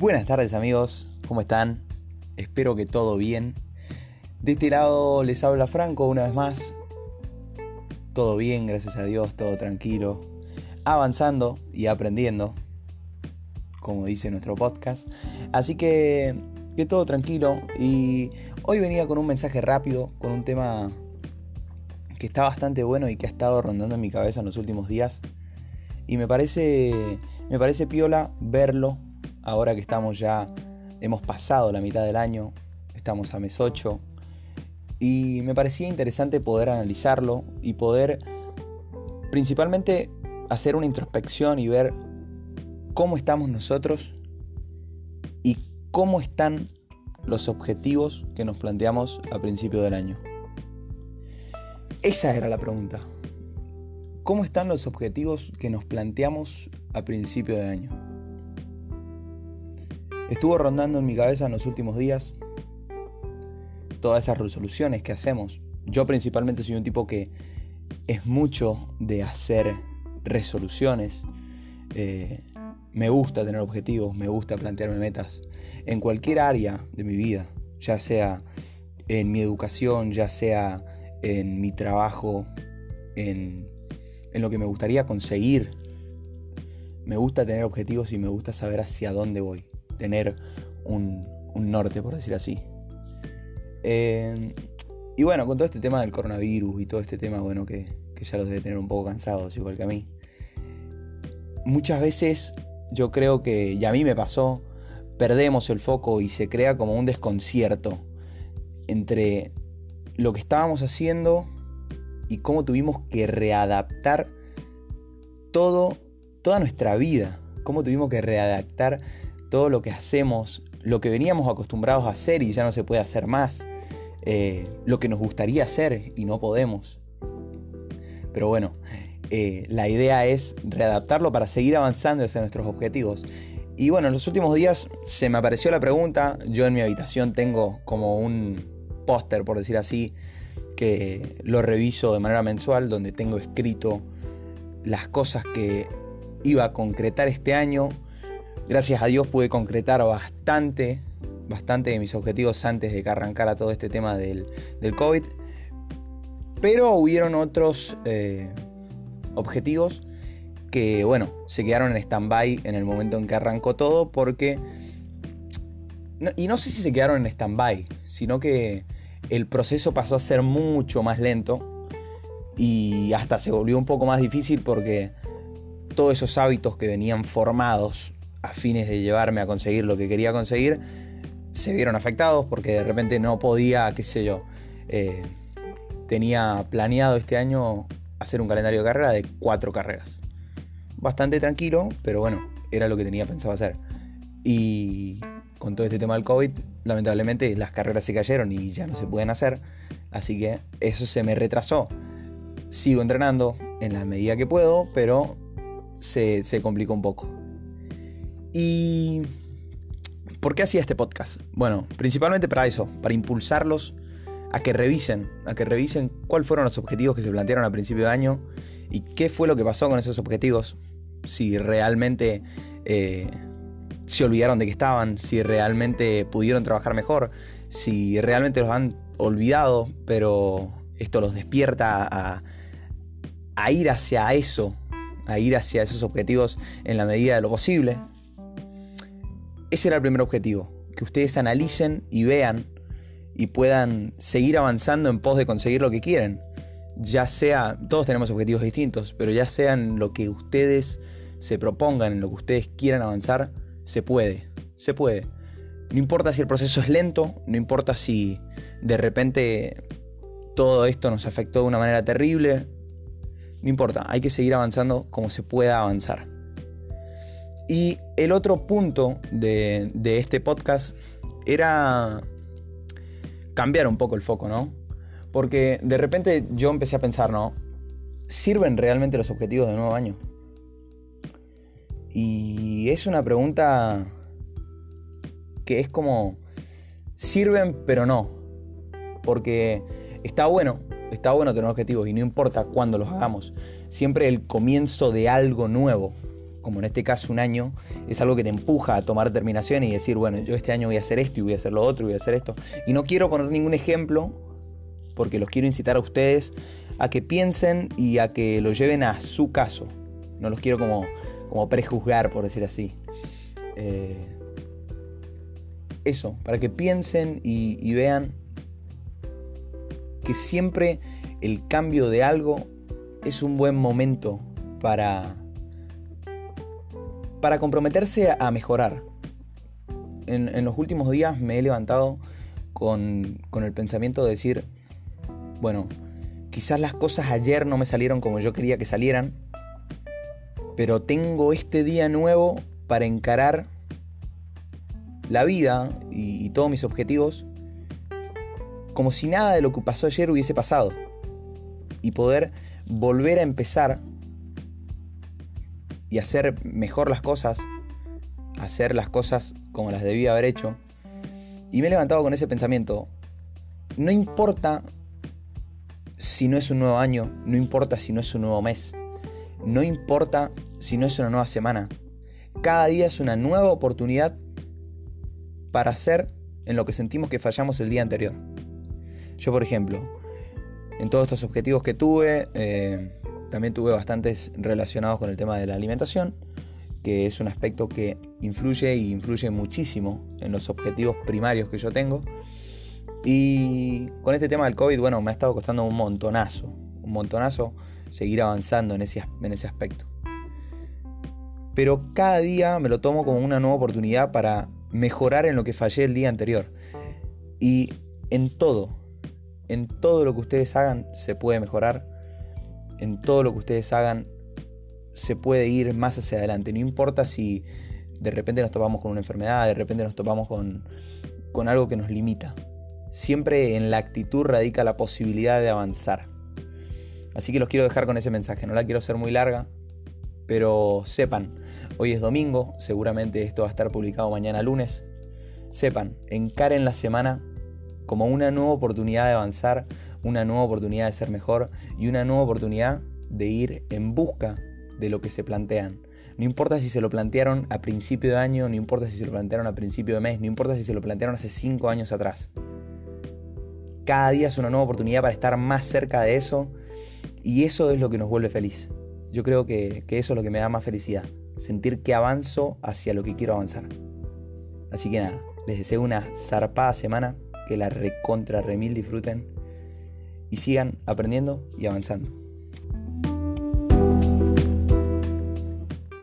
Buenas tardes amigos, ¿cómo están? Espero que todo bien. De este lado les habla Franco una vez más. Todo bien, gracias a Dios, todo tranquilo. Avanzando y aprendiendo, como dice nuestro podcast. Así que, todo tranquilo. Y hoy venía con un mensaje rápido, con un tema que está bastante bueno y que ha estado rondando en mi cabeza en los últimos días. Y me parece, me parece piola verlo ahora que estamos ya, hemos pasado la mitad del año, estamos a mes 8. Y me parecía interesante poder analizarlo y poder principalmente hacer una introspección y ver cómo estamos nosotros y cómo están los objetivos que nos planteamos a principio del año. Esa era la pregunta. ¿Cómo están los objetivos que nos planteamos a principio de año? Estuvo rondando en mi cabeza en los últimos días todas esas resoluciones que hacemos. Yo principalmente soy un tipo que es mucho de hacer resoluciones. Eh, me gusta tener objetivos, me gusta plantearme metas en cualquier área de mi vida, ya sea en mi educación, ya sea en mi trabajo, en, en lo que me gustaría conseguir. Me gusta tener objetivos y me gusta saber hacia dónde voy, tener un, norte, por decir así. Eh, y bueno, con todo este tema del coronavirus y todo este tema, bueno, que, que ya los debe tener un poco cansados, igual que a mí. Muchas veces yo creo que, y a mí me pasó, perdemos el foco y se crea como un desconcierto entre lo que estábamos haciendo y cómo tuvimos que readaptar todo, toda nuestra vida, cómo tuvimos que readaptar todo lo que hacemos, lo que veníamos acostumbrados a hacer y ya no se puede hacer más, eh, lo que nos gustaría hacer y no podemos. Pero bueno, eh, la idea es readaptarlo para seguir avanzando hacia nuestros objetivos. Y bueno, en los últimos días se me apareció la pregunta, yo en mi habitación tengo como un póster, por decir así, que lo reviso de manera mensual, donde tengo escrito las cosas que iba a concretar este año. Gracias a Dios pude concretar bastante, bastante de mis objetivos antes de que arrancara todo este tema del, del COVID. Pero hubieron otros eh, objetivos que, bueno, se quedaron en stand-by en el momento en que arrancó todo porque... y no sé si se quedaron en stand-by, sino que el proceso pasó a ser mucho más lento y hasta se volvió un poco más difícil porque todos esos hábitos que venían formados a fines de llevarme a conseguir lo que quería conseguir se vieron afectados porque de repente no podía, qué sé yo, eh, tenía planeado este año hacer un calendario de carrera de cuatro carreras. Bastante tranquilo, pero bueno, era lo que tenía pensado hacer. Y con todo este tema del COVID, lamentablemente las carreras se cayeron y ya no se pueden hacer. Así que eso se me retrasó. Sigo entrenando en la medida que puedo, pero se, se complicó un poco. ¿Y por qué hacía este podcast? Bueno, principalmente para eso, para impulsarlos a que revisen, a que revisen cuáles fueron los objetivos que se plantearon a principio de año y qué fue lo que pasó con esos objetivos. Si realmente eh, se olvidaron de que estaban, si realmente pudieron trabajar mejor, si realmente los han olvidado, pero esto los despierta a, a ir hacia eso, a ir hacia esos objetivos en la medida de lo posible. Ese era el primer objetivo, que ustedes analicen y vean y puedan seguir avanzando en pos de conseguir lo que quieren. Ya sea, todos tenemos objetivos distintos, pero ya sean lo que ustedes se propongan, en lo que ustedes quieran avanzar, se puede, se puede. No importa si el proceso es lento, no importa si de repente todo esto nos afectó de una manera terrible, no importa, hay que seguir avanzando como se pueda avanzar. Y el otro punto de, este podcast era cambiar un poco el foco, ¿no? Porque de repente yo empecé a pensar, ¿no? ¿Sirven realmente los objetivos de nuevo año? Y es una pregunta que es como, sirven pero no. Porque está bueno, está bueno tener objetivos y no importa cuándo los hagamos. Siempre el comienzo de algo nuevo como en este caso un año, es algo que te empuja a tomar determinación y decir, bueno, yo este año voy a hacer esto y voy a hacer lo otro y voy a hacer esto. Y no quiero poner ningún ejemplo, porque los quiero incitar a ustedes a que piensen y a que lo lleven a su caso. No los quiero como, como prejuzgar, por decir así. Eh, eso, para que piensen y vean que siempre el cambio de algo es un buen momento para para comprometerse a mejorar. En, los últimos días me he levantado con, con el pensamiento de decir, bueno, quizás las cosas ayer no me salieron como yo quería que salieran, pero tengo este día nuevo para encarar la vida y, y, todos mis objetivos como si nada de lo que pasó ayer hubiese pasado y poder volver a empezar y hacer mejor las cosas, hacer las cosas como las debía haber hecho. Y me he levantado con ese pensamiento. No importa si no es un nuevo año, no importa si no es un nuevo mes, no importa si no es una nueva semana. Cada día es una nueva oportunidad para hacer en lo que sentimos que fallamos el día anterior. Yo, por ejemplo, en todos estos objetivos que tuve, eh, también tuve bastantes relacionados con el tema de la alimentación, que es un aspecto que influye y influye muchísimo en los objetivos primarios que yo tengo. Y con este tema del COVID, bueno, me ha estado costando un montonazo, un montonazo seguir avanzando en ese, en ese aspecto. Pero cada día me lo tomo como una nueva oportunidad para mejorar en lo que fallé el día anterior. Y en todo, en todo lo que ustedes hagan se puede mejorar en todo lo que ustedes hagan se puede ir más hacia adelante. No importa si de repente nos topamos con una enfermedad, de repente nos topamos con, con algo que nos limita. Siempre en la actitud radica la posibilidad de avanzar. Así que los quiero dejar con ese mensaje. No la quiero hacer muy larga, pero sepan, hoy es domingo, seguramente esto va a estar publicado mañana lunes. Sepan, encaren la semana como una nueva oportunidad de avanzar, una nueva oportunidad de ser mejor y una nueva oportunidad de ir en busca de lo que se plantean. No importa si se lo plantearon a principio de año, no importa si se lo plantearon a principio de mes, no importa si se lo plantearon hace cinco años atrás. Cada día es una nueva oportunidad para estar más cerca de eso y eso es lo que nos vuelve feliz. Yo creo que, que eso es lo que me da más felicidad, sentir que avanzo hacia lo que quiero avanzar. Así que nada, les deseo una zarpada semana, que la recontra remil disfruten y sigan aprendiendo y avanzando.